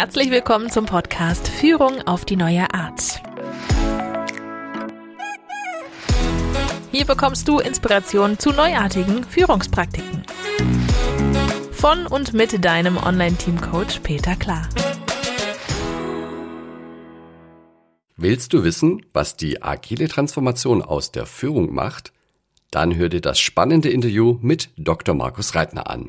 Herzlich willkommen zum Podcast Führung auf die neue Art. Hier bekommst du Inspiration zu neuartigen Führungspraktiken. Von und mit deinem Online-Team-Coach Peter Klar. Willst du wissen, was die agile Transformation aus der Führung macht? Dann hör dir das spannende Interview mit Dr. Markus Reitner an.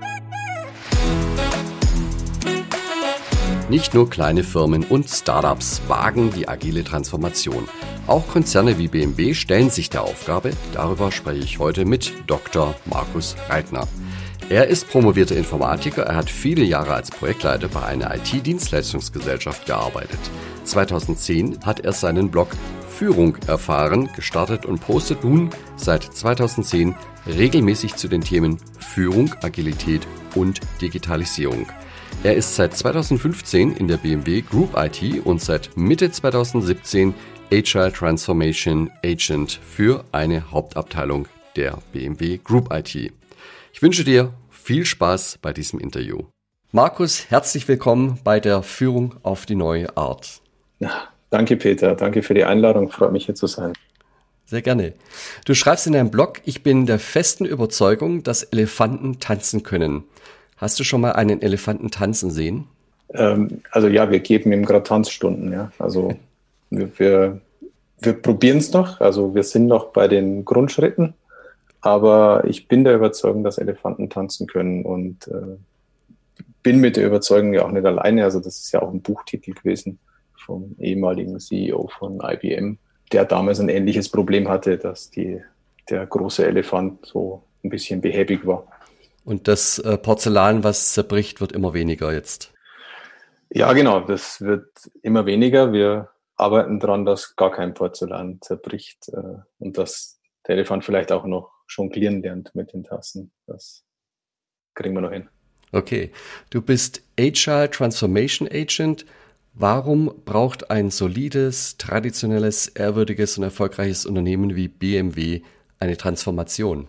Nicht nur kleine Firmen und Startups wagen die agile Transformation. Auch Konzerne wie BMW stellen sich der Aufgabe. Darüber spreche ich heute mit Dr. Markus Reitner. Er ist promovierter Informatiker. Er hat viele Jahre als Projektleiter bei einer IT-Dienstleistungsgesellschaft gearbeitet. 2010 hat er seinen Blog Führung erfahren gestartet und postet nun seit 2010 regelmäßig zu den Themen Führung, Agilität und Digitalisierung. Er ist seit 2015 in der BMW Group IT und seit Mitte 2017 Agile Transformation Agent für eine Hauptabteilung der BMW Group IT. Ich wünsche dir viel Spaß bei diesem Interview. Markus, herzlich willkommen bei der Führung auf die neue Art. Ja, danke Peter, danke für die Einladung, freut mich hier zu sein. Sehr gerne. Du schreibst in deinem Blog, ich bin der festen Überzeugung, dass Elefanten tanzen können. Hast du schon mal einen Elefanten tanzen sehen? Ähm, also ja, wir geben ihm gerade Tanzstunden, ja. Also wir, wir, wir probieren es noch. Also wir sind noch bei den Grundschritten. Aber ich bin der Überzeugung, dass Elefanten tanzen können und äh, bin mit der Überzeugung ja auch nicht alleine. Also das ist ja auch ein Buchtitel gewesen vom ehemaligen CEO von IBM, der damals ein ähnliches Problem hatte, dass die, der große Elefant so ein bisschen behäbig war. Und das äh, Porzellan, was zerbricht, wird immer weniger jetzt. Ja, genau, das wird immer weniger. Wir arbeiten daran, dass gar kein Porzellan zerbricht äh, und dass der Elefant vielleicht auch noch jonglieren lernt mit den Tassen. Das kriegen wir noch hin. Okay, du bist Agile Transformation Agent. Warum braucht ein solides, traditionelles, ehrwürdiges und erfolgreiches Unternehmen wie BMW eine Transformation?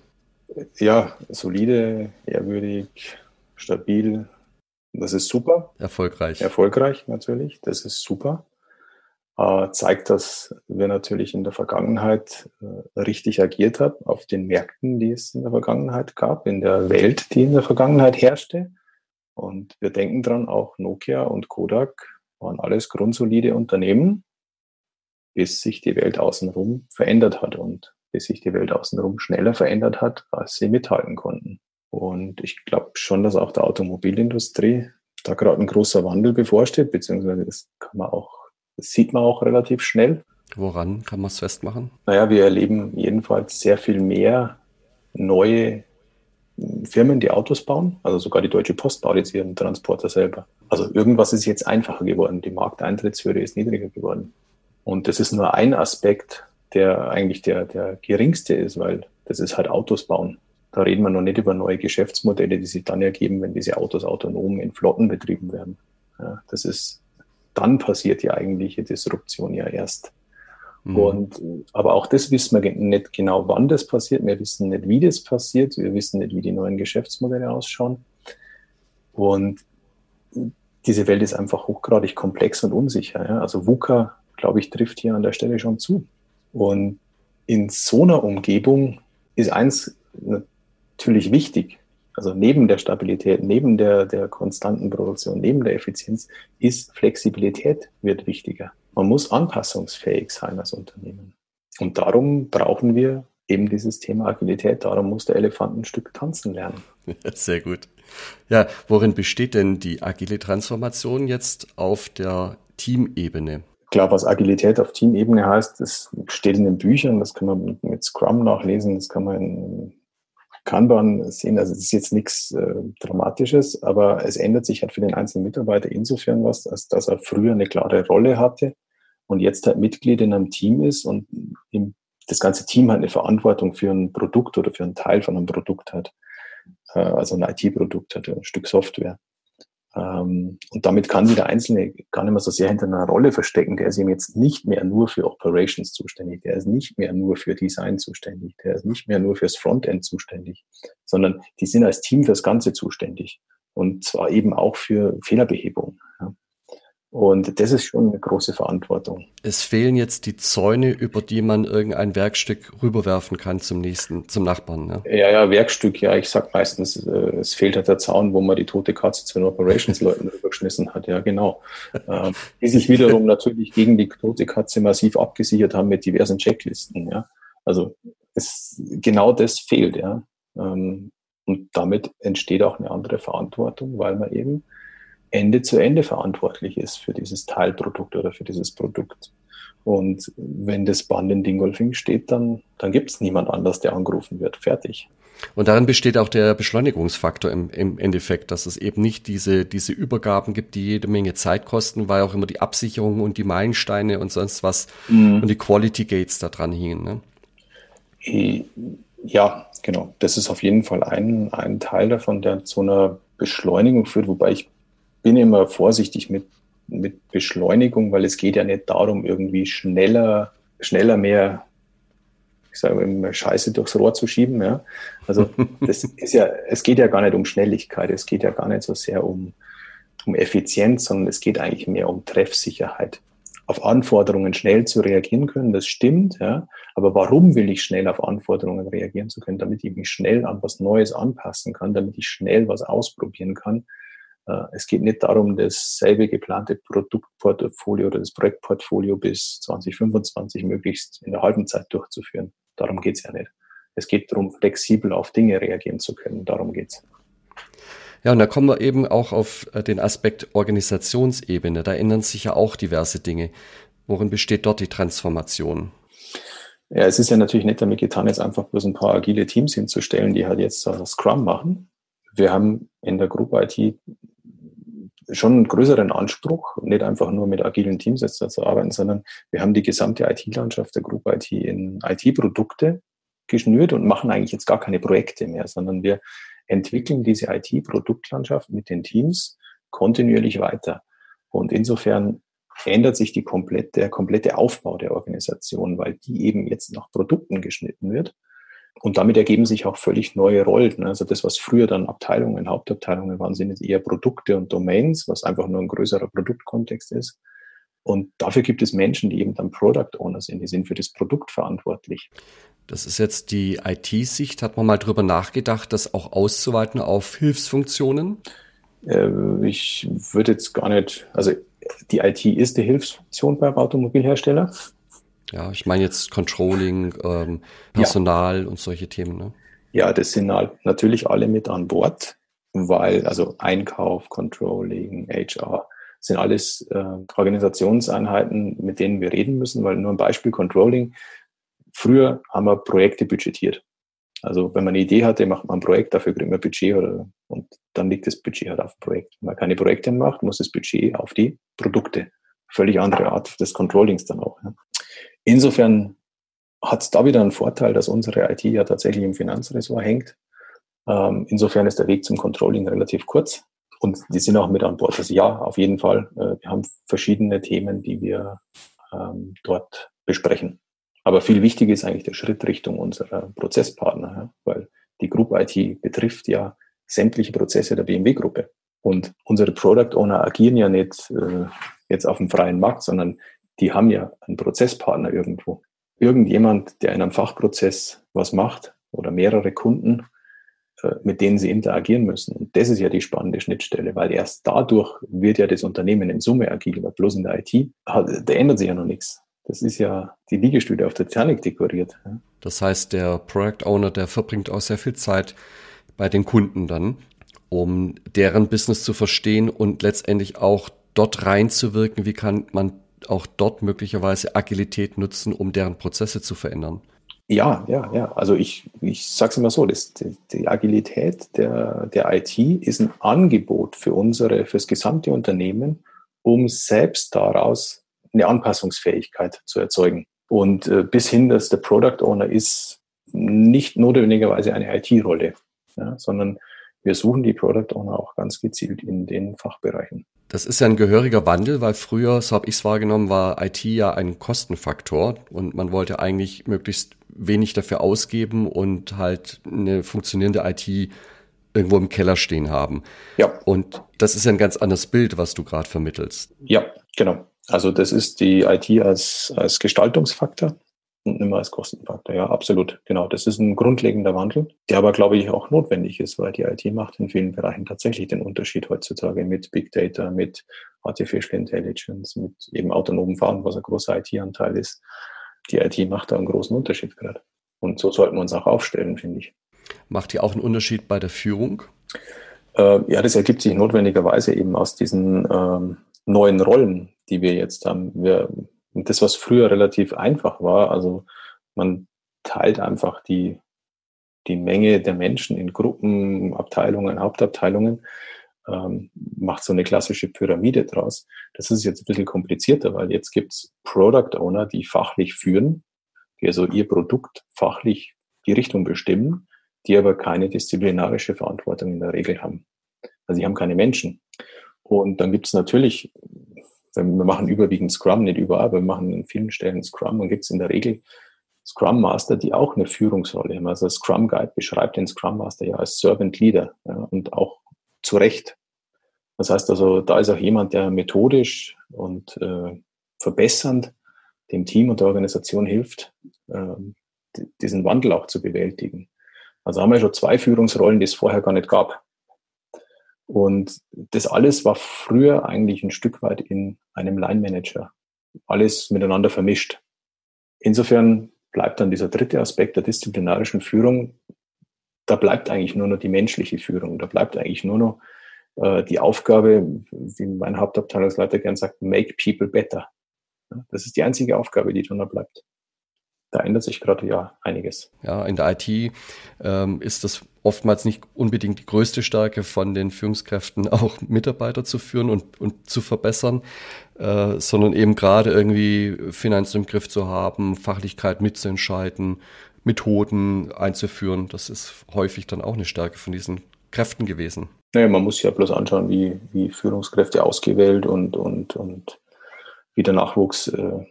Ja, solide, ehrwürdig, stabil. Das ist super. Erfolgreich. Erfolgreich natürlich. Das ist super. Äh, zeigt, dass wir natürlich in der Vergangenheit äh, richtig agiert haben auf den Märkten, die es in der Vergangenheit gab, in der Welt, die in der Vergangenheit herrschte. Und wir denken dran, auch Nokia und Kodak waren alles grundsolide Unternehmen, bis sich die Welt außenrum verändert hat. Und bis sich die Welt außenrum schneller verändert hat, als sie mithalten konnten. Und ich glaube schon, dass auch der Automobilindustrie da gerade ein großer Wandel bevorsteht, beziehungsweise das kann man auch, das sieht man auch relativ schnell. Woran kann man es festmachen? Naja, wir erleben jedenfalls sehr viel mehr neue Firmen, die Autos bauen. Also sogar die Deutsche Post baut jetzt ihren Transporter selber. Also irgendwas ist jetzt einfacher geworden. Die Markteintrittshürde ist niedriger geworden. Und das ist nur ein Aspekt der eigentlich der, der geringste ist, weil das ist halt Autos bauen. Da reden wir noch nicht über neue Geschäftsmodelle, die sich dann ergeben, wenn diese Autos autonom in Flotten betrieben werden. Ja, das ist, dann passiert die eigentliche Disruption ja erst. Mhm. Und, aber auch das wissen wir nicht genau, wann das passiert. Wir wissen nicht, wie das passiert. Wir wissen nicht, wie die neuen Geschäftsmodelle ausschauen. Und diese Welt ist einfach hochgradig komplex und unsicher. Ja. Also VUCA, glaube ich, trifft hier an der Stelle schon zu. Und in so einer Umgebung ist eins natürlich wichtig. Also neben der Stabilität, neben der, der konstanten Produktion, neben der Effizienz ist Flexibilität wird wichtiger. Man muss anpassungsfähig sein als Unternehmen. Und darum brauchen wir eben dieses Thema Agilität. Darum muss der Elefant ein Stück tanzen lernen. Sehr gut. Ja, worin besteht denn die agile Transformation jetzt auf der Teamebene? Klar, was Agilität auf Teamebene heißt, das steht in den Büchern, das kann man mit Scrum nachlesen, das kann man in Kanban sehen. Also es ist jetzt nichts äh, Dramatisches, aber es ändert sich halt für den einzelnen Mitarbeiter insofern was, als dass er früher eine klare Rolle hatte und jetzt halt Mitglied in einem Team ist und im, das ganze Team hat eine Verantwortung für ein Produkt oder für einen Teil von einem Produkt hat. Äh, also ein IT-Produkt hat, ein Stück Software. Ähm, und damit kann sich der Einzelne gar nicht mehr so sehr hinter einer Rolle verstecken. Der ist eben jetzt nicht mehr nur für Operations zuständig, der ist nicht mehr nur für Design zuständig, der ist nicht mehr nur fürs Frontend zuständig, sondern die sind als Team fürs Ganze zuständig. Und zwar eben auch für Fehlerbehebung. Und das ist schon eine große Verantwortung. Es fehlen jetzt die Zäune, über die man irgendein Werkstück rüberwerfen kann zum nächsten, zum Nachbarn. Ne? Ja, ja, Werkstück, ja. Ich sag meistens, äh, es fehlt halt der Zaun, wo man die tote Katze zu den Operationsleuten rübergeschmissen hat. Ja, genau. ähm, die sich wiederum natürlich gegen die tote Katze massiv abgesichert haben mit diversen Checklisten. Ja, also es, genau das fehlt. Ja, ähm, und damit entsteht auch eine andere Verantwortung, weil man eben Ende zu Ende verantwortlich ist für dieses Teilprodukt oder für dieses Produkt. Und wenn das Band in Dingolfing steht, dann, dann gibt es niemand anders, der angerufen wird. Fertig. Und darin besteht auch der Beschleunigungsfaktor im, im Endeffekt, dass es eben nicht diese, diese Übergaben gibt, die jede Menge Zeit kosten, weil auch immer die Absicherung und die Meilensteine und sonst was mhm. und die Quality Gates da dran hingen. Ne? Ja, genau. Das ist auf jeden Fall ein, ein Teil davon, der zu einer Beschleunigung führt, wobei ich bin immer vorsichtig mit, mit Beschleunigung, weil es geht ja nicht darum, irgendwie schneller, schneller mehr, ich sage immer, Scheiße durchs Rohr zu schieben. Ja? Also das ist ja, es geht ja gar nicht um Schnelligkeit, es geht ja gar nicht so sehr um, um Effizienz, sondern es geht eigentlich mehr um Treffsicherheit. Auf Anforderungen schnell zu reagieren können, das stimmt, ja. Aber warum will ich schnell auf Anforderungen reagieren zu können? Damit ich mich schnell an was Neues anpassen kann, damit ich schnell was ausprobieren kann, es geht nicht darum, dasselbe geplante Produktportfolio oder das Projektportfolio bis 2025 möglichst in der halben Zeit durchzuführen. Darum geht es ja nicht. Es geht darum, flexibel auf Dinge reagieren zu können. Darum geht es. Ja, und da kommen wir eben auch auf äh, den Aspekt Organisationsebene. Da ändern sich ja auch diverse Dinge. Worin besteht dort die Transformation? Ja, es ist ja natürlich nicht damit getan, jetzt einfach bloß ein paar agile Teams hinzustellen, die halt jetzt Scrum machen. Wir haben in der Gruppe IT schon einen größeren Anspruch, nicht einfach nur mit agilen Teams jetzt zu arbeiten, sondern wir haben die gesamte IT-Landschaft der Gruppe IT in IT-Produkte geschnürt und machen eigentlich jetzt gar keine Projekte mehr, sondern wir entwickeln diese IT-Produktlandschaft mit den Teams kontinuierlich weiter. Und insofern ändert sich die komplette, der komplette Aufbau der Organisation, weil die eben jetzt nach Produkten geschnitten wird und damit ergeben sich auch völlig neue Rollen. Also das, was früher dann Abteilungen, Hauptabteilungen waren, sind jetzt eher Produkte und Domains, was einfach nur ein größerer Produktkontext ist. Und dafür gibt es Menschen, die eben dann Product Owner sind, die sind für das Produkt verantwortlich. Das ist jetzt die IT-Sicht. Hat man mal drüber nachgedacht, das auch auszuweiten auf Hilfsfunktionen? Äh, ich würde jetzt gar nicht, also die IT ist die Hilfsfunktion beim Automobilhersteller. Ja, ich meine jetzt Controlling, ähm, Personal ja. und solche Themen. Ne? Ja, das sind halt natürlich alle mit an Bord, weil also Einkauf, Controlling, HR sind alles äh, Organisationseinheiten, mit denen wir reden müssen, weil nur ein Beispiel Controlling. Früher haben wir Projekte budgetiert. Also wenn man eine Idee hatte, macht man ein Projekt, dafür kriegt man Budget oder, und dann liegt das Budget halt auf dem Projekt. Wenn man keine Projekte macht, muss das Budget auf die Produkte. Völlig andere Art des Controllings dann auch. Ja. Insofern hat es da wieder einen Vorteil, dass unsere IT ja tatsächlich im Finanzressort hängt. Ähm, insofern ist der Weg zum Controlling relativ kurz und die sind auch mit an Bord. Also ja, auf jeden Fall. Äh, wir haben verschiedene Themen, die wir ähm, dort besprechen. Aber viel wichtiger ist eigentlich der Schritt Richtung unserer Prozesspartner, ja, weil die Group IT betrifft ja sämtliche Prozesse der BMW-Gruppe. Und unsere Product Owner agieren ja nicht äh, jetzt auf dem freien Markt, sondern die haben ja einen Prozesspartner irgendwo. Irgendjemand, der in einem Fachprozess was macht oder mehrere Kunden, äh, mit denen sie interagieren müssen. Und das ist ja die spannende Schnittstelle, weil erst dadurch wird ja das Unternehmen in Summe agil, weil bloß in der IT, da ändert sich ja noch nichts. Das ist ja die Liegestühle auf der Titanic dekoriert. Das heißt, der Product Owner, der verbringt auch sehr viel Zeit bei den Kunden dann, um deren Business zu verstehen und letztendlich auch dort reinzuwirken, wie kann man auch dort möglicherweise Agilität nutzen, um deren Prozesse zu verändern? Ja, ja, ja. Also ich, ich sage es immer so, das, die, die, Agilität der, der IT ist ein Angebot für unsere, fürs gesamte Unternehmen, um selbst daraus eine Anpassungsfähigkeit zu erzeugen. Und äh, bis hin, dass der Product Owner ist nicht notwendigerweise eine IT-Rolle, ja, sondern wir suchen die Product Owner auch ganz gezielt in den Fachbereichen. Das ist ja ein gehöriger Wandel, weil früher, so habe ich es wahrgenommen, war IT ja ein Kostenfaktor und man wollte eigentlich möglichst wenig dafür ausgeben und halt eine funktionierende IT irgendwo im Keller stehen haben. Ja. Und das ist ja ein ganz anderes Bild, was du gerade vermittelst. Ja, Genau. Also das ist die IT als, als Gestaltungsfaktor und mehr als Kostenfaktor. Ja, absolut. Genau. Das ist ein grundlegender Wandel, der aber, glaube ich, auch notwendig ist, weil die IT macht in vielen Bereichen tatsächlich den Unterschied heutzutage mit Big Data, mit Artificial Intelligence, mit eben autonomen Fahren, was ein großer IT-Anteil ist. Die IT macht da einen großen Unterschied gerade. Und so sollten wir uns auch aufstellen, finde ich. Macht die auch einen Unterschied bei der Führung? Äh, ja, das ergibt sich notwendigerweise eben aus diesen ähm, neuen Rollen, die wir jetzt haben. Wir, das, was früher relativ einfach war, also man teilt einfach die, die Menge der Menschen in Gruppen, Abteilungen, Hauptabteilungen, ähm, macht so eine klassische Pyramide draus. Das ist jetzt ein bisschen komplizierter, weil jetzt gibt's Product Owner, die fachlich führen, die also ihr Produkt fachlich die Richtung bestimmen, die aber keine disziplinarische Verantwortung in der Regel haben. Also sie haben keine Menschen. Und dann gibt es natürlich, wir machen überwiegend Scrum, nicht überall, aber wir machen in vielen Stellen Scrum und gibt es in der Regel Scrum Master, die auch eine Führungsrolle haben. Also Scrum Guide beschreibt den Scrum Master ja als Servant Leader ja, und auch zu Recht. Das heißt also, da ist auch jemand, der methodisch und äh, verbessernd dem Team und der Organisation hilft, äh, diesen Wandel auch zu bewältigen. Also haben wir schon zwei Führungsrollen, die es vorher gar nicht gab. Und das alles war früher eigentlich ein Stück weit in einem Line-Manager. Alles miteinander vermischt. Insofern bleibt dann dieser dritte Aspekt der disziplinarischen Führung, da bleibt eigentlich nur noch die menschliche Führung. Da bleibt eigentlich nur noch äh, die Aufgabe, wie mein Hauptabteilungsleiter gern sagt, make people better. Das ist die einzige Aufgabe, die dann noch bleibt da ändert sich gerade ja einiges. Ja, in der IT ähm, ist das oftmals nicht unbedingt die größte Stärke von den Führungskräften, auch Mitarbeiter zu führen und, und zu verbessern, äh, sondern eben gerade irgendwie Finanzen im Griff zu haben, Fachlichkeit mitzuentscheiden, Methoden einzuführen. Das ist häufig dann auch eine Stärke von diesen Kräften gewesen. Naja, man muss ja bloß anschauen, wie, wie Führungskräfte ausgewählt und, und, und wie der Nachwuchs äh,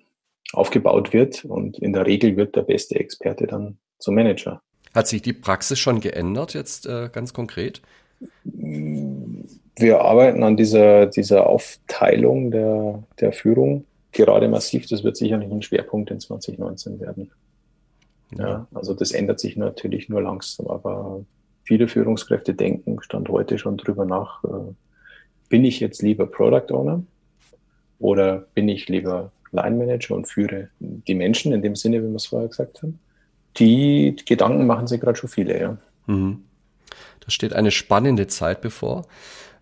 aufgebaut wird. Und in der Regel wird der beste Experte dann zum Manager. Hat sich die Praxis schon geändert jetzt äh, ganz konkret? Wir arbeiten an dieser, dieser Aufteilung der, der Führung gerade massiv. Das wird sicherlich ein Schwerpunkt in 2019 werden. Ja. ja, also das ändert sich natürlich nur langsam, aber viele Führungskräfte denken, stand heute schon drüber nach, äh, bin ich jetzt lieber Product Owner oder bin ich lieber Line Manager und führe die Menschen in dem Sinne, wie wir es vorher gesagt haben. Die Gedanken machen sich gerade schon viele, ja. Mhm. Da steht eine spannende Zeit bevor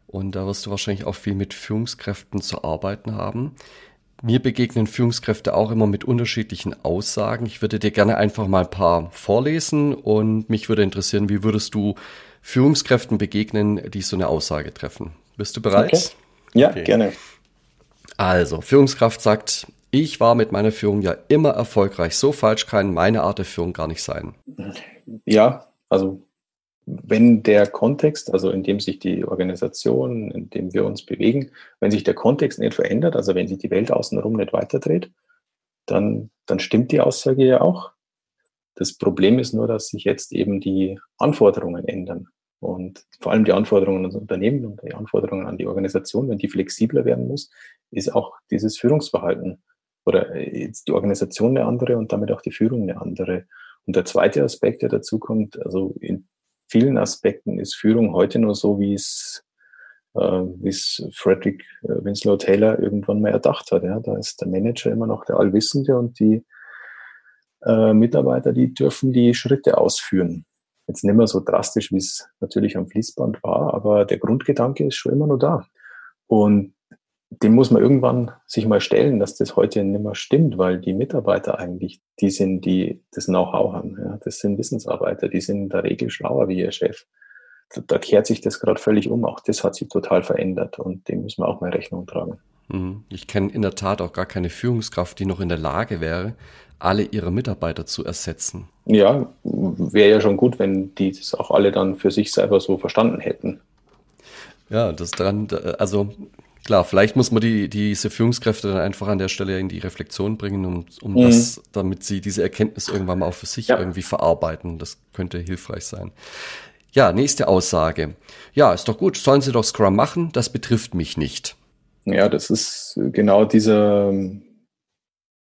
und da wirst du wahrscheinlich auch viel mit Führungskräften zu arbeiten haben. Mir begegnen Führungskräfte auch immer mit unterschiedlichen Aussagen. Ich würde dir gerne einfach mal ein paar vorlesen und mich würde interessieren, wie würdest du Führungskräften begegnen, die so eine Aussage treffen? Bist du bereit? Okay. Ja, okay. gerne. Also, Führungskraft sagt, ich war mit meiner Führung ja immer erfolgreich. So falsch kann meine Art der Führung gar nicht sein. Ja, also wenn der Kontext, also in dem sich die Organisation, in dem wir uns bewegen, wenn sich der Kontext nicht verändert, also wenn sich die Welt außenrum nicht weiterdreht, dann, dann stimmt die Aussage ja auch. Das Problem ist nur, dass sich jetzt eben die Anforderungen ändern. Und vor allem die Anforderungen an das Unternehmen und die Anforderungen an die Organisation, wenn die flexibler werden muss, ist auch dieses Führungsverhalten oder äh, jetzt die Organisation eine andere und damit auch die Führung eine andere. Und der zweite Aspekt, der dazu kommt, also in vielen Aspekten ist Führung heute nur so, wie es äh, wie es Frederick äh, Winslow Taylor irgendwann mal erdacht hat. Ja. Da ist der Manager immer noch der Allwissende und die äh, Mitarbeiter, die dürfen die Schritte ausführen. Jetzt nicht mehr so drastisch, wie es natürlich am Fließband war, aber der Grundgedanke ist schon immer nur da. Und dem muss man irgendwann sich mal stellen, dass das heute nicht mehr stimmt, weil die Mitarbeiter eigentlich die sind, die das Know-how haben. Ja, das sind Wissensarbeiter, die sind in der Regel schlauer wie ihr Chef. Da, kehrt sich das gerade völlig um. Auch das hat sich total verändert und dem müssen wir auch mal Rechnung tragen. Mhm. Ich kenne in der Tat auch gar keine Führungskraft, die noch in der Lage wäre, alle ihre Mitarbeiter zu ersetzen. Ja, wäre ja schon gut, wenn die das auch alle dann für sich selber so verstanden hätten. Ja, das dran, also Klar, vielleicht muss man die, diese Führungskräfte dann einfach an der Stelle in die Reflexion bringen, um, um mhm. das, damit sie diese Erkenntnis irgendwann mal auch für sich ja. irgendwie verarbeiten. Das könnte hilfreich sein. Ja, nächste Aussage. Ja, ist doch gut, sollen sie doch Scrum machen, das betrifft mich nicht. Ja, das ist genau dieser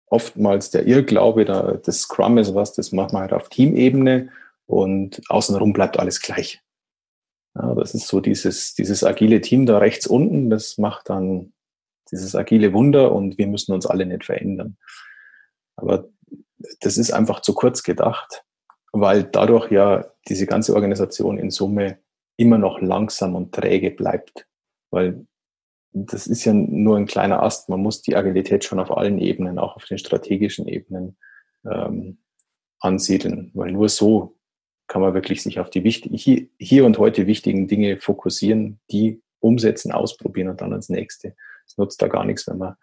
oftmals der Irrglaube, da, das Scrum ist was, das macht man halt auf Teamebene und außenrum bleibt alles gleich. Ja, das ist so dieses, dieses agile Team da rechts unten, das macht dann dieses agile Wunder und wir müssen uns alle nicht verändern. Aber das ist einfach zu kurz gedacht, weil dadurch ja diese ganze Organisation in Summe immer noch langsam und träge bleibt. Weil das ist ja nur ein kleiner Ast. Man muss die Agilität schon auf allen Ebenen, auch auf den strategischen Ebenen ähm, ansiedeln, weil nur so kann man wirklich sich auf die hier, hier und heute wichtigen Dinge fokussieren, die umsetzen, ausprobieren und dann ans nächste. Es nutzt da gar nichts, wenn man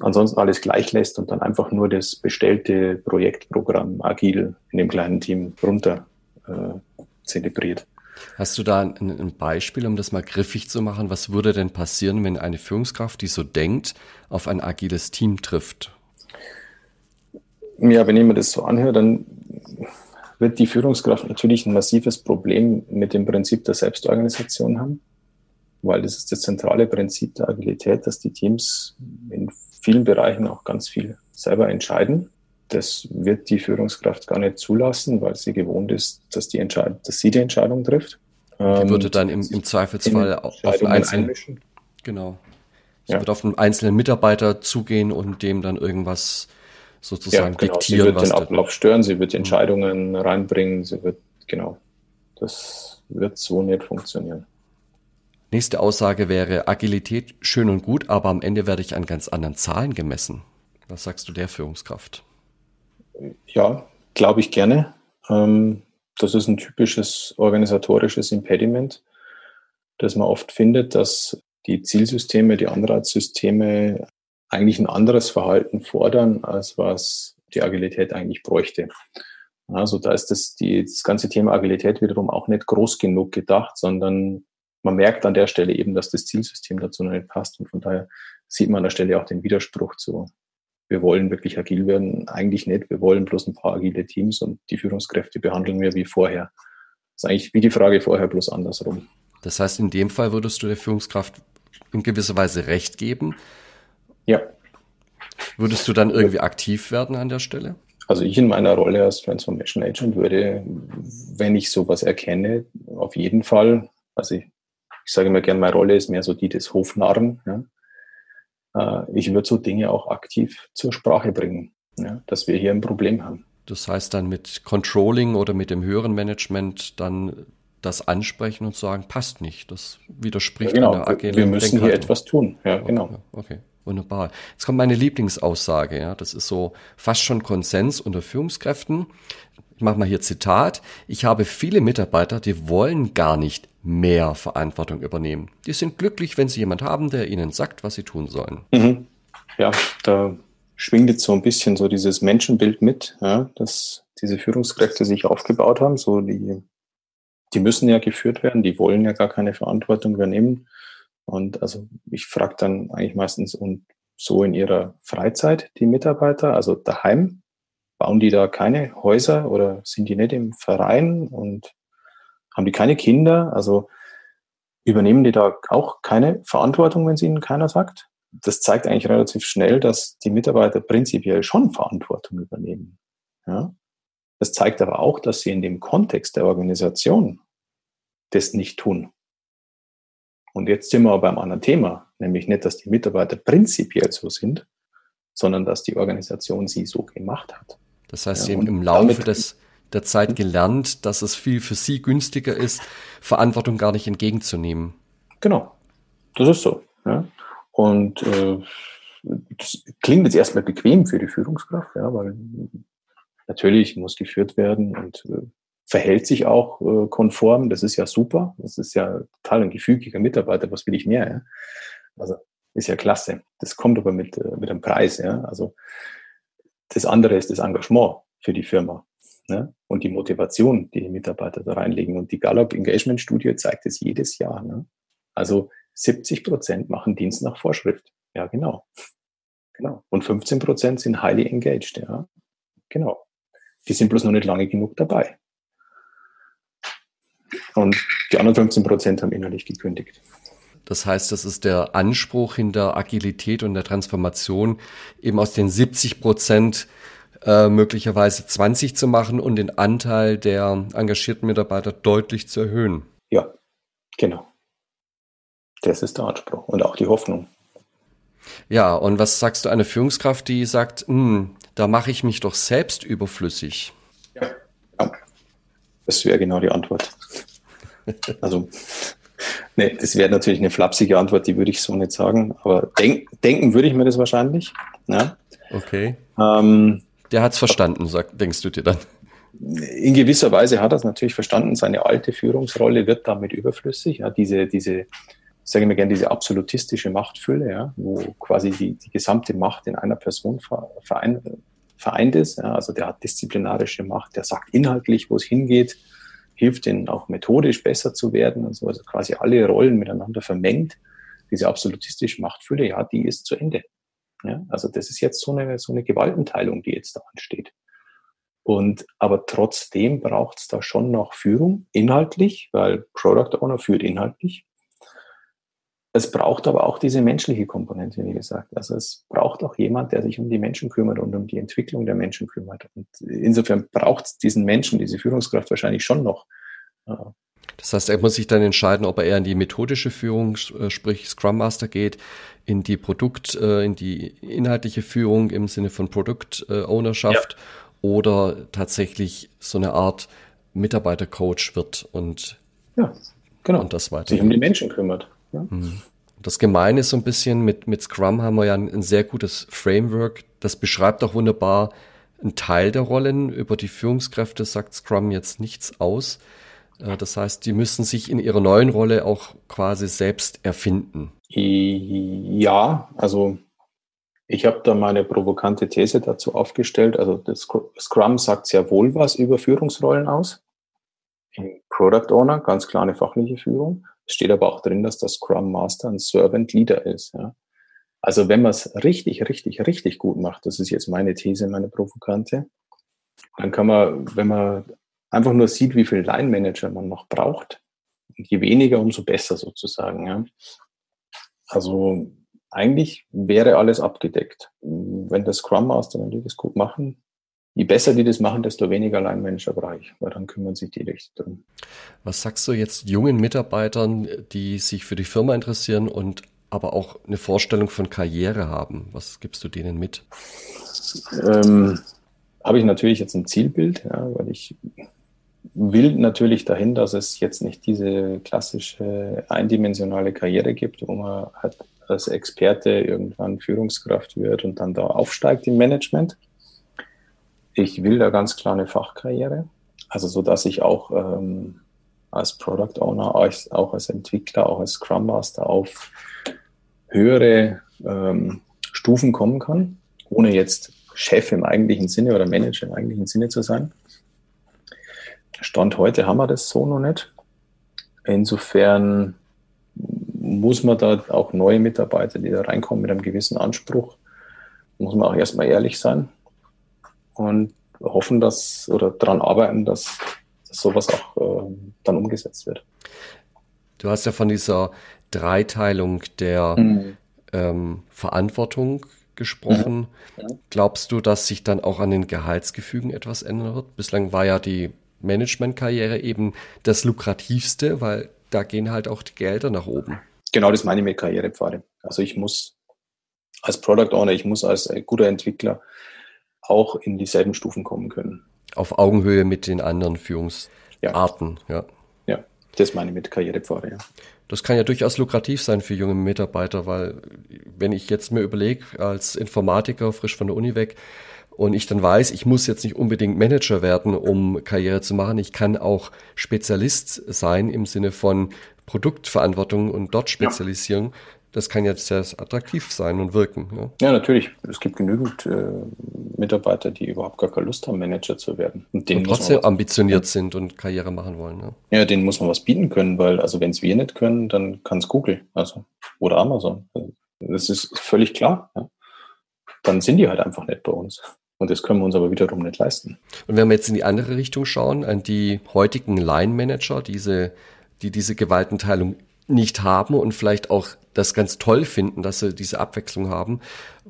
ansonsten alles gleich lässt und dann einfach nur das bestellte Projektprogramm agil in dem kleinen Team runter äh, zelebriert. Hast du da ein, ein, Beispiel, um das mal griffig zu machen? Was würde denn passieren, wenn eine Führungskraft, die so denkt, auf ein agiles Team trifft? Ja, wenn ich mir das so anhöre, dann wird die Führungskraft natürlich ein massives Problem mit dem Prinzip der Selbstorganisation haben, weil das ist das zentrale Prinzip der Agilität, dass die Teams in vielen Bereichen auch ganz viel selber entscheiden. Das wird die Führungskraft gar nicht zulassen, weil sie gewohnt ist, dass, die Entscheid dass sie die Entscheidung trifft. Die würde ähm, dann im, im Zweifelsfall auf einen einzelnen, genau. Sie ja. wird auf einen einzelnen Mitarbeiter zugehen und dem dann irgendwas sozusagen ja, genau. diktieren. Sie wird den Ablauf stören, sie wird Entscheidungen mhm. reinbringen, sie wird, genau. Das wird so nicht funktionieren. Nächste Aussage wäre Agilität schön und gut, aber am Ende werde ich an ganz anderen Zahlen gemessen. Was sagst du der Führungskraft? Ja, glaube ich gerne. Ähm, das ist ein typisches organisatorisches Impediment, das man oft findet, dass die Zielsysteme, die Anreizsysteme eigentlich ein anderes Verhalten fordern, als was die Agilität eigentlich bräuchte. Also da ist das, die, das ganze Thema Agilität wiederum auch nicht groß genug gedacht, sondern man merkt an der Stelle eben, dass das Zielsystem dazu noch nicht passt. Und von daher sieht man an der Stelle auch den Widerspruch zu, wir wollen wirklich agil werden. Eigentlich nicht. Wir wollen bloß ein paar agile Teams und die Führungskräfte behandeln wir wie vorher. Das ist eigentlich wie die Frage vorher, bloß andersrum. Das heißt, in dem Fall würdest du der Führungskraft in gewisser Weise Recht geben. Ja. Würdest du dann irgendwie aktiv werden an der Stelle? Also ich in meiner Rolle als Transformation Agent würde, wenn ich sowas erkenne, auf jeden Fall, also ich, ich sage immer gern, meine Rolle ist mehr so die des Hofnarren. Ja. Äh, ich würde so Dinge auch aktiv zur Sprache bringen, ja, dass wir hier ein Problem haben. Das heißt dann mit Controlling oder mit dem höheren Management dann das ansprechen und sagen, passt nicht. Das widerspricht ja, genau. einer agilen Wir müssen hier etwas tun. Ja, genau. Okay. Wunderbar. Jetzt kommt meine Lieblingsaussage. Ja, das ist so fast schon Konsens unter Führungskräften. Ich mache mal hier Zitat. Ich habe viele Mitarbeiter, die wollen gar nicht mehr Verantwortung übernehmen. Die sind glücklich, wenn sie jemand haben, der ihnen sagt, was sie tun sollen. Mhm. Ja, da schwingt jetzt so ein bisschen so dieses Menschenbild mit, ja, dass diese Führungskräfte sich aufgebaut haben. So die, die müssen ja geführt werden, die wollen ja gar keine Verantwortung übernehmen. Und also ich frage dann eigentlich meistens und so in ihrer Freizeit die Mitarbeiter, also daheim, bauen die da keine Häuser oder sind die nicht im Verein und haben die keine Kinder? Also übernehmen die da auch keine Verantwortung, wenn es ihnen keiner sagt? Das zeigt eigentlich relativ schnell, dass die Mitarbeiter prinzipiell schon Verantwortung übernehmen. Ja? Das zeigt aber auch, dass sie in dem Kontext der Organisation das nicht tun. Und jetzt sind wir aber beim anderen Thema, nämlich nicht, dass die Mitarbeiter prinzipiell so sind, sondern dass die Organisation sie so gemacht hat. Das heißt, ja, sie haben im Laufe des, der Zeit gelernt, dass es viel für sie günstiger ist, Verantwortung gar nicht entgegenzunehmen. Genau, das ist so. Ja. Und äh, das klingt jetzt erstmal bequem für die Führungskraft, ja, weil natürlich muss geführt werden und äh, verhält sich auch äh, konform. Das ist ja super. Das ist ja total ein gefügiger Mitarbeiter. Was will ich mehr? Ja? Also ist ja klasse. Das kommt aber mit, äh, mit einem Preis. Ja? Also das andere ist das Engagement für die Firma ne? und die Motivation, die die Mitarbeiter da reinlegen. Und die Gallup Engagement Studie zeigt es jedes Jahr. Ne? Also 70 Prozent machen Dienst nach Vorschrift. Ja, genau. Genau. Und 15 Prozent sind highly engaged. Ja, genau. Die sind bloß noch nicht lange genug dabei. Und die anderen 15 Prozent haben innerlich gekündigt. Das heißt, das ist der Anspruch hinter Agilität und der Transformation, eben aus den 70 Prozent äh, möglicherweise 20 zu machen und den Anteil der engagierten Mitarbeiter deutlich zu erhöhen. Ja, genau. Das ist der Anspruch und auch die Hoffnung. Ja, und was sagst du einer Führungskraft, die sagt, hm, da mache ich mich doch selbst überflüssig? Ja, ja. das wäre genau die Antwort. Also, nee, das wäre natürlich eine flapsige Antwort, die würde ich so nicht sagen, aber denk, denken würde ich mir das wahrscheinlich. Ja. Okay. Ähm, Der hat es verstanden, sag, denkst du dir dann? In gewisser Weise hat er es natürlich verstanden. Seine alte Führungsrolle wird damit überflüssig. Ja, diese, diese sage ich mir gerne, diese absolutistische Machtfülle, ja, wo quasi die, die gesamte Macht in einer Person vereint, vereint ist. Ja, also der hat disziplinarische Macht, der sagt inhaltlich, wo es hingeht, hilft ihnen auch methodisch besser zu werden und so, also quasi alle Rollen miteinander vermengt. Diese absolutistische Machtfülle, ja, die ist zu Ende. Ja, also das ist jetzt so eine, so eine Gewaltenteilung, die jetzt da ansteht. Und aber trotzdem braucht es da schon noch Führung, inhaltlich, weil Product Owner führt inhaltlich. Es braucht aber auch diese menschliche Komponente, wie gesagt. Also es braucht auch jemand, der sich um die Menschen kümmert und um die Entwicklung der Menschen kümmert. Und insofern braucht es diesen Menschen, diese Führungskraft wahrscheinlich schon noch. Das heißt, er muss sich dann entscheiden, ob er eher in die methodische Führung, äh, sprich Scrum Master geht, in die Produkt, äh, in die inhaltliche Führung im Sinne von Produkt-Ownerschaft ja. oder tatsächlich so eine Art Mitarbeitercoach wird und, ja, genau. und das weiter. Sich um die Menschen kümmert. Ja. Mhm. Das Gemeine ist so ein bisschen, mit, mit Scrum haben wir ja ein, ein sehr gutes Framework. Das beschreibt auch wunderbar einen Teil der Rollen. Über die Führungskräfte sagt Scrum jetzt nichts aus. Äh, das heißt, die müssen sich in ihrer neuen Rolle auch quasi selbst erfinden. Ja, also ich habe da meine provokante These dazu aufgestellt. Also das Scrum sagt sehr wohl was über Führungsrollen aus. Im Product Owner ganz klar eine fachliche Führung. Steht aber auch drin, dass der Scrum Master ein Servant Leader ist. Ja. Also wenn man es richtig, richtig, richtig gut macht, das ist jetzt meine These, meine provokante, dann kann man, wenn man einfach nur sieht, wie viel Line Manager man noch braucht, je weniger, umso besser sozusagen. Ja. Also eigentlich wäre alles abgedeckt. Wenn der Scrum Master, wenn die das gut machen, je besser die das machen, desto weniger Line-Manager brauche ich, weil dann kümmern sich die richtig drum. Was sagst du jetzt jungen Mitarbeitern, die sich für die Firma interessieren und aber auch eine Vorstellung von Karriere haben? Was gibst du denen mit? Ähm, habe ich natürlich jetzt ein Zielbild, ja, weil ich will natürlich dahin, dass es jetzt nicht diese klassische eindimensionale Karriere gibt, wo man halt als Experte irgendwann Führungskraft wird und dann da aufsteigt im Management, ich will da ganz klar eine Fachkarriere, also so dass ich auch ähm, als Product Owner, auch als Entwickler, auch als Scrum Master auf höhere ähm, Stufen kommen kann, ohne jetzt Chef im eigentlichen Sinne oder Manager im eigentlichen Sinne zu sein. Stand heute haben wir das so noch nicht. Insofern muss man da auch neue Mitarbeiter, die da reinkommen mit einem gewissen Anspruch, muss man auch erstmal ehrlich sein und hoffen, dass oder daran arbeiten, dass, dass sowas auch äh, dann umgesetzt wird. Du hast ja von dieser Dreiteilung der mhm. ähm, Verantwortung gesprochen. Mhm. Glaubst du, dass sich dann auch an den Gehaltsgefügen etwas ändern wird? Bislang war ja die Managementkarriere eben das lukrativste, weil da gehen halt auch die Gelder nach oben. Genau, das meine ich mit Karrierepfade. Also ich muss als Product Owner, ich muss als guter Entwickler auch in dieselben Stufen kommen können. Auf Augenhöhe mit den anderen Führungsarten, ja. Ja, ja das meine ich mit Karrierepfade, ja. Das kann ja durchaus lukrativ sein für junge Mitarbeiter, weil wenn ich jetzt mir überlege, als Informatiker frisch von der Uni weg, und ich dann weiß, ich muss jetzt nicht unbedingt Manager werden, um Karriere zu machen. Ich kann auch Spezialist sein im Sinne von Produktverantwortung und dort Spezialisierung. Ja das kann jetzt sehr attraktiv sein und wirken. Ja, ja natürlich. Es gibt genügend äh, Mitarbeiter, die überhaupt gar keine Lust haben, Manager zu werden. Und, und trotzdem ambitioniert ja. sind und Karriere machen wollen. Ja. ja, denen muss man was bieten können, weil, also wenn es wir nicht können, dann kann es Google also, oder Amazon. Das ist völlig klar. Ja. Dann sind die halt einfach nicht bei uns. Und das können wir uns aber wiederum nicht leisten. Und wenn wir jetzt in die andere Richtung schauen, an die heutigen Line-Manager, diese, die diese Gewaltenteilung nicht haben und vielleicht auch das ganz toll finden, dass sie diese Abwechslung haben.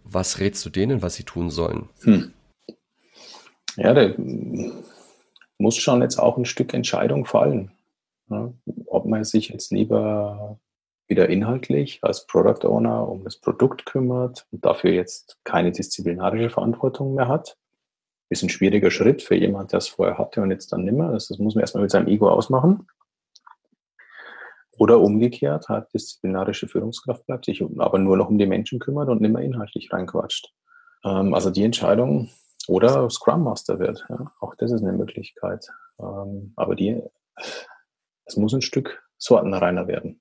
Was rätst du denen, was sie tun sollen? Hm. Ja, da muss schon jetzt auch ein Stück Entscheidung fallen. Ja, ob man sich jetzt lieber wieder inhaltlich als Product Owner um das Produkt kümmert und dafür jetzt keine disziplinarische Verantwortung mehr hat. Ist ein schwieriger Schritt für jemand, der es vorher hatte und jetzt dann nimmer. Das, das muss man erstmal mit seinem Ego ausmachen. Oder umgekehrt, hat disziplinarische Führungskraft bleibt, sich aber nur noch um die Menschen kümmert und nicht mehr inhaltlich reinquatscht. Ähm, also die Entscheidung, oder Scrum Master wird, ja, auch das ist eine Möglichkeit. Ähm, aber die, es muss ein Stück sortenreiner werden.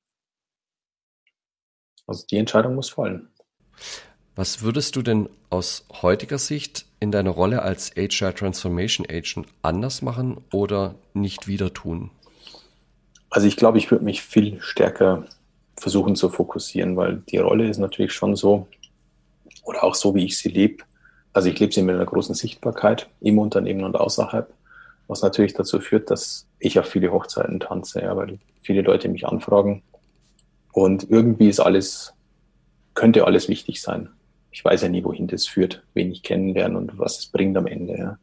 Also die Entscheidung muss fallen. Was würdest du denn aus heutiger Sicht in deiner Rolle als HR Transformation Agent anders machen oder nicht wieder tun? Also ich glaube, ich würde mich viel stärker versuchen zu fokussieren, weil die Rolle ist natürlich schon so, oder auch so, wie ich sie lebe. Also ich lebe sie mit einer großen Sichtbarkeit im Unternehmen und außerhalb, was natürlich dazu führt, dass ich auf viele Hochzeiten tanze, ja, weil viele Leute mich anfragen, und irgendwie ist alles, könnte alles wichtig sein. Ich weiß ja nie, wohin das führt, wen ich kennenlerne und was es bringt am Ende. Ja.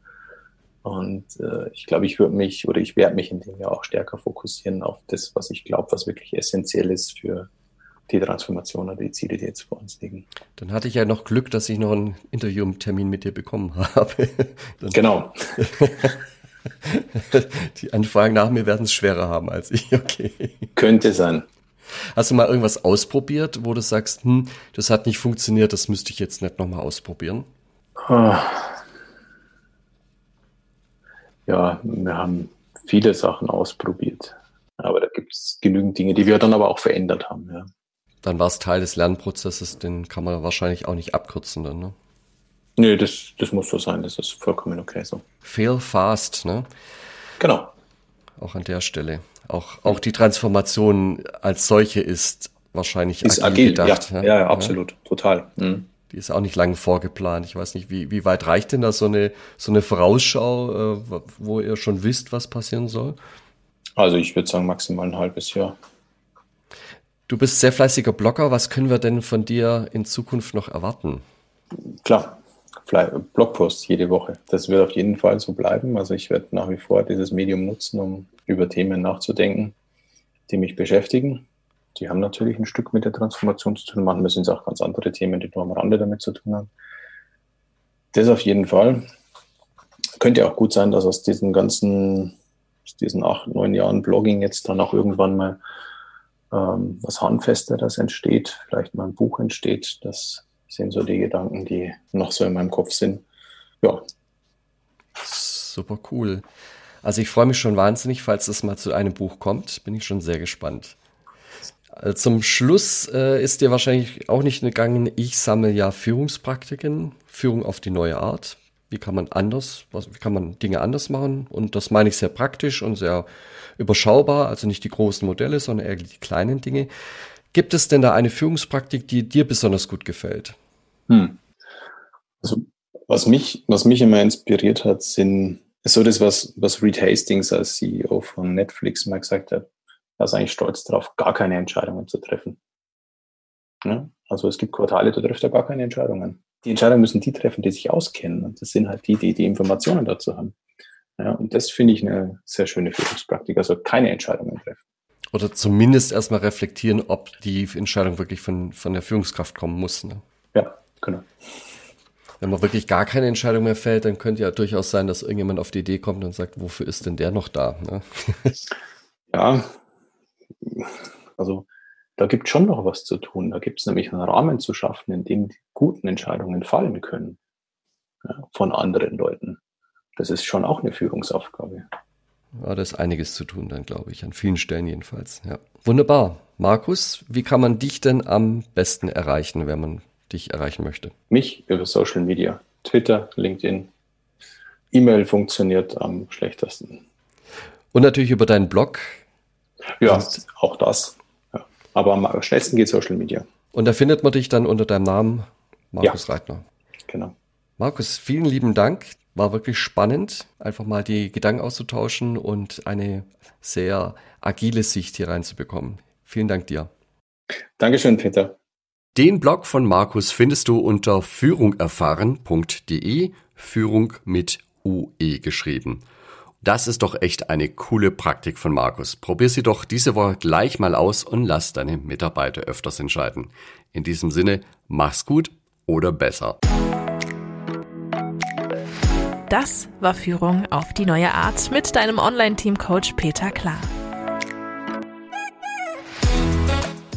Und äh, ich glaube, ich würde mich oder ich werde mich in dem Jahr auch stärker fokussieren auf das, was ich glaube, was wirklich essentiell ist für die Transformation oder die Ziele, die jetzt vor uns liegen. Dann hatte ich ja noch Glück, dass ich noch einen Interviewtermin mit dir bekommen habe. genau. die Anfragen nach mir werden es schwerer haben als ich. Okay. Könnte sein. Hast du mal irgendwas ausprobiert, wo du sagst, hm, das hat nicht funktioniert, das müsste ich jetzt nicht nochmal ausprobieren? Ah. Ja, wir haben viele Sachen ausprobiert. Aber da gibt es genügend Dinge, die wir dann aber auch verändert haben. Ja. Dann war es Teil des Lernprozesses, den kann man wahrscheinlich auch nicht abkürzen dann, ne? Nee, das, das muss so sein, das ist vollkommen okay so. Fail fast, ne? Genau. Auch an der Stelle. Auch, auch die Transformation als solche ist wahrscheinlich ist agil, agil gedacht. Ja, ja, ja absolut, total. Mhm. Die ist auch nicht lange vorgeplant. Ich weiß nicht, wie, wie weit reicht denn da so eine, so eine Vorausschau, äh, wo ihr schon wisst, was passieren soll? Also ich würde sagen maximal ein halbes Jahr. Du bist sehr fleißiger Blogger. Was können wir denn von dir in Zukunft noch erwarten? Klar, Blogposts jede Woche. Das wird auf jeden Fall so bleiben. Also ich werde nach wie vor dieses Medium nutzen, um über Themen nachzudenken, die mich beschäftigen. Die haben natürlich ein Stück mit der Transformation zu tun. Manchmal sind es auch ganz andere Themen, die nur am Rande damit zu tun haben. Das auf jeden Fall. Könnte auch gut sein, dass aus diesen ganzen, aus diesen acht, neun Jahren Blogging jetzt dann auch irgendwann mal ähm, was Handfesteres entsteht, vielleicht mal ein Buch entsteht. Das sind so die Gedanken, die noch so in meinem Kopf sind. Ja. Super cool. Also ich freue mich schon wahnsinnig, falls es mal zu einem Buch kommt. Bin ich schon sehr gespannt. Also zum Schluss äh, ist dir wahrscheinlich auch nicht gegangen, ich sammle ja Führungspraktiken, Führung auf die neue Art. Wie kann man anders, was, wie kann man Dinge anders machen? Und das meine ich sehr praktisch und sehr überschaubar, also nicht die großen Modelle, sondern eher die kleinen Dinge. Gibt es denn da eine Führungspraktik, die dir besonders gut gefällt? Hm. Also, was mich, was mich immer inspiriert hat, sind so das, was, was Reed Hastings als CEO von Netflix mal gesagt hat. Er ist eigentlich stolz darauf, gar keine Entscheidungen zu treffen. Ja? Also es gibt Quartale, da trifft er gar keine Entscheidungen. Die Entscheidungen müssen die treffen, die sich auskennen. Und das sind halt die, die die Informationen dazu haben. Ja, und das finde ich eine sehr schöne Führungspraktik. Also keine Entscheidungen treffen. Oder zumindest erstmal reflektieren, ob die Entscheidung wirklich von, von der Führungskraft kommen muss. Ne? Ja, genau wenn man wirklich gar keine Entscheidung mehr fällt, dann könnte ja durchaus sein, dass irgendjemand auf die Idee kommt und sagt, wofür ist denn der noch da? Ne? Ja, also da gibt es schon noch was zu tun. Da gibt es nämlich einen Rahmen zu schaffen, in dem die guten Entscheidungen fallen können ja, von anderen Leuten. Das ist schon auch eine Führungsaufgabe. Ja, da ist einiges zu tun dann, glaube ich, an vielen Stellen jedenfalls. Ja. Wunderbar. Markus, wie kann man dich denn am besten erreichen, wenn man dich erreichen möchte? Mich über Social Media. Twitter, LinkedIn. E-Mail funktioniert am schlechtesten. Und natürlich über deinen Blog. Ja, Und auch das. Ja. Aber am schnellsten geht Social Media. Und da findet man dich dann unter deinem Namen Markus ja. Reitner. Genau. Markus, vielen lieben Dank. War wirklich spannend, einfach mal die Gedanken auszutauschen und eine sehr agile Sicht hier reinzubekommen. Vielen Dank dir. Dankeschön, Peter. Den Blog von Markus findest du unter führungerfahren.de, Führung mit UE geschrieben. Das ist doch echt eine coole Praktik von Markus. Probier sie doch diese Woche gleich mal aus und lass deine Mitarbeiter öfters entscheiden. In diesem Sinne, mach's gut oder besser. Das war Führung auf die neue Art mit deinem Online-Team-Coach Peter Klar.